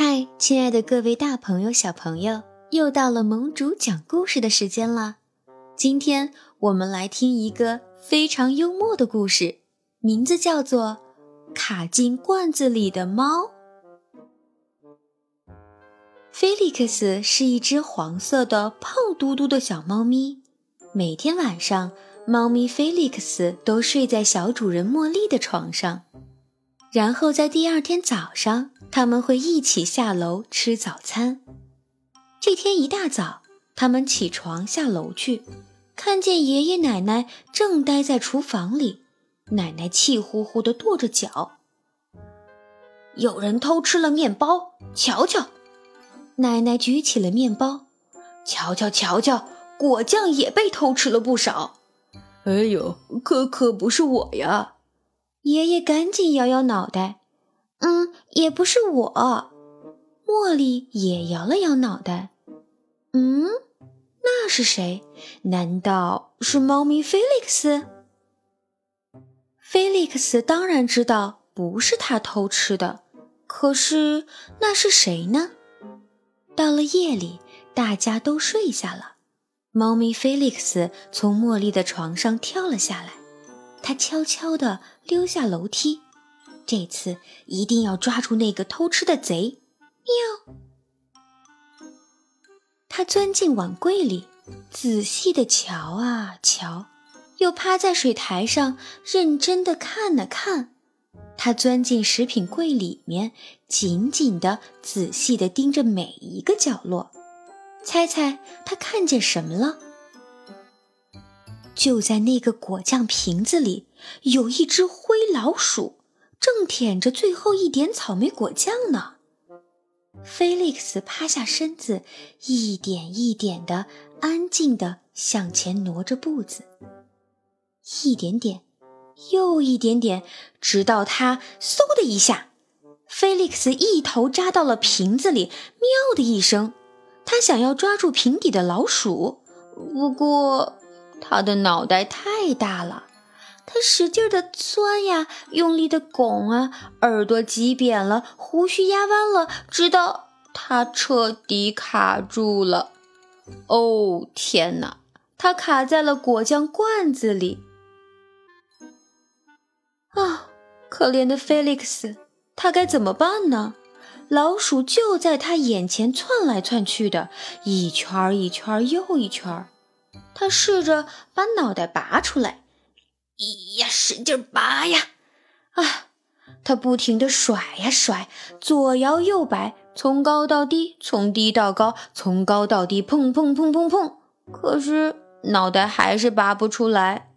嗨，亲爱的各位大朋友、小朋友，又到了盟主讲故事的时间了。今天我们来听一个非常幽默的故事，名字叫做《卡进罐子里的猫》。菲利克斯是一只黄色的胖嘟嘟的小猫咪。每天晚上，猫咪菲利克斯都睡在小主人茉莉的床上。然后在第二天早上，他们会一起下楼吃早餐。这天一大早，他们起床下楼去，看见爷爷奶奶正待在厨房里。奶奶气呼呼地跺着脚：“有人偷吃了面包，瞧瞧！”奶奶举起了面包，瞧瞧瞧瞧，果酱也被偷吃了不少。哎呦，可可不是我呀！爷爷赶紧摇摇脑袋，嗯，也不是我。茉莉也摇了摇脑袋，嗯，那是谁？难道是猫咪菲利克斯？菲利克斯当然知道不是他偷吃的，可是那是谁呢？到了夜里，大家都睡下了，猫咪菲利克斯从茉莉的床上跳了下来。他悄悄地溜下楼梯，这次一定要抓住那个偷吃的贼！喵！他钻进碗柜里，仔细地瞧啊瞧，又趴在水台上认真地看了看。他钻进食品柜里面，紧紧地、仔细地盯着每一个角落。猜猜他看见什么了？就在那个果酱瓶子里，有一只灰老鼠，正舔着最后一点草莓果酱呢。菲利克斯趴下身子，一点一点的安静的向前挪着步子，一点点，又一点点，直到他嗖的一下，菲利克斯一头扎到了瓶子里，喵的一声，他想要抓住瓶底的老鼠，不过。他的脑袋太大了，他使劲的钻呀，用力的拱啊，耳朵挤扁了，胡须压弯了，直到他彻底卡住了。哦，天哪！他卡在了果酱罐子里。啊，可怜的菲利克斯，他该怎么办呢？老鼠就在他眼前窜来窜去的，一圈一圈又一圈。他试着把脑袋拔出来，咿呀，使劲拔呀！啊，他不停地甩呀甩，左摇右摆，从高到低，从低到高，从高到低，砰砰砰砰砰！可是脑袋还是拔不出来。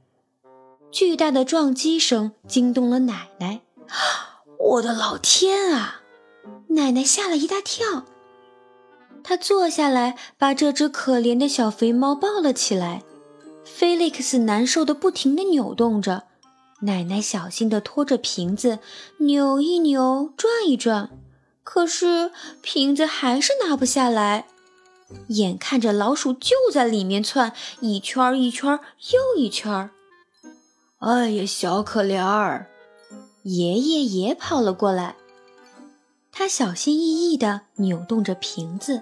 巨大的撞击声惊动了奶奶。我的老天啊！奶奶吓了一大跳。她坐下来，把这只可怜的小肥猫抱了起来。菲利克斯难受的不停地扭动着，奶奶小心地拖着瓶子，扭一扭，转一转，可是瓶子还是拿不下来。眼看着老鼠就在里面窜，一圈一圈又一圈。哎呀，小可怜儿！爷爷也跑了过来，他小心翼翼地扭动着瓶子。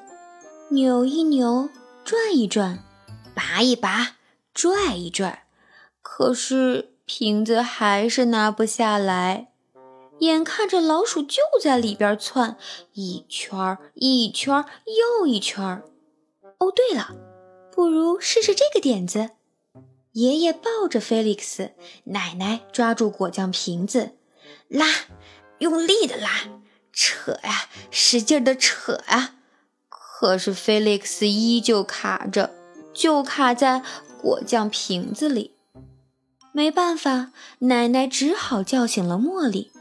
扭一扭，转一转，拔一拔，拽一拽，可是瓶子还是拿不下来。眼看着老鼠就在里边窜，一圈一圈又一圈。哦，对了，不如试试这个点子。爷爷抱着菲利克斯，奶奶抓住果酱瓶子，拉，用力的拉，扯呀，使劲的扯呀。可是菲利克斯依旧卡着，就卡在果酱瓶子里。没办法，奶奶只好叫醒了茉莉。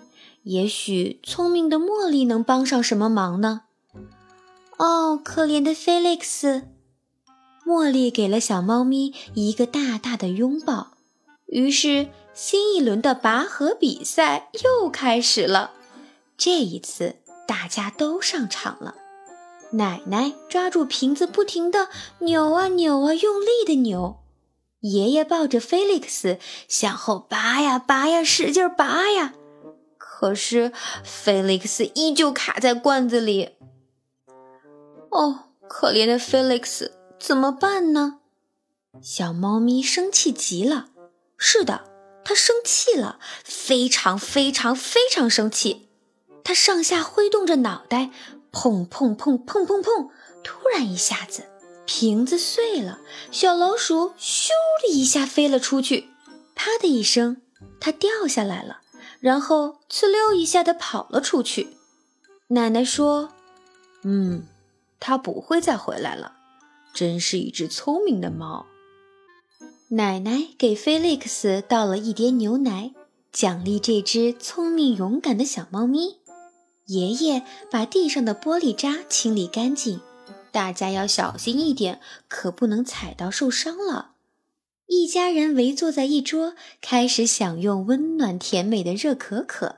也许聪明的茉莉能帮上什么忙呢？哦，可怜的菲利克斯！茉莉给了小猫咪一个大大的拥抱。于是，新一轮的拔河比赛又开始了。这一次，大家都上场了。奶奶抓住瓶子，不停地扭啊扭啊，用力地扭。爷爷抱着菲利克斯向后拔呀拔呀，使劲拔呀。可是菲利克斯依旧卡在罐子里。哦，可怜的菲利克斯怎么办呢？小猫咪生气极了。是的，它生气了，非常非常非常生气。它上下挥动着脑袋，砰砰砰砰砰砰！突然一下子，瓶子碎了，小老鼠咻的一下飞了出去，啪的一声，它掉下来了，然后呲溜一下的跑了出去。奶奶说：“嗯，它不会再回来了，真是一只聪明的猫。”奶奶给菲利克斯倒了一碟牛奶，奖励这只聪明勇敢的小猫咪。爷爷把地上的玻璃渣清理干净，大家要小心一点，可不能踩到受伤了。一家人围坐在一桌，开始享用温暖甜美的热可可。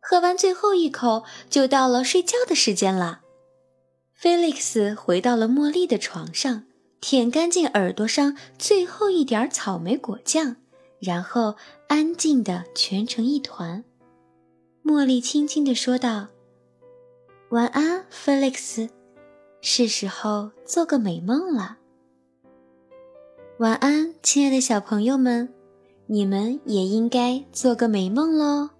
喝完最后一口，就到了睡觉的时间了。菲利克斯回到了茉莉的床上。舔干净耳朵上最后一点草莓果酱，然后安静的蜷成一团。茉莉轻轻地说道：“晚安，菲利克斯，是时候做个美梦了。”晚安，亲爱的小朋友们，你们也应该做个美梦喽。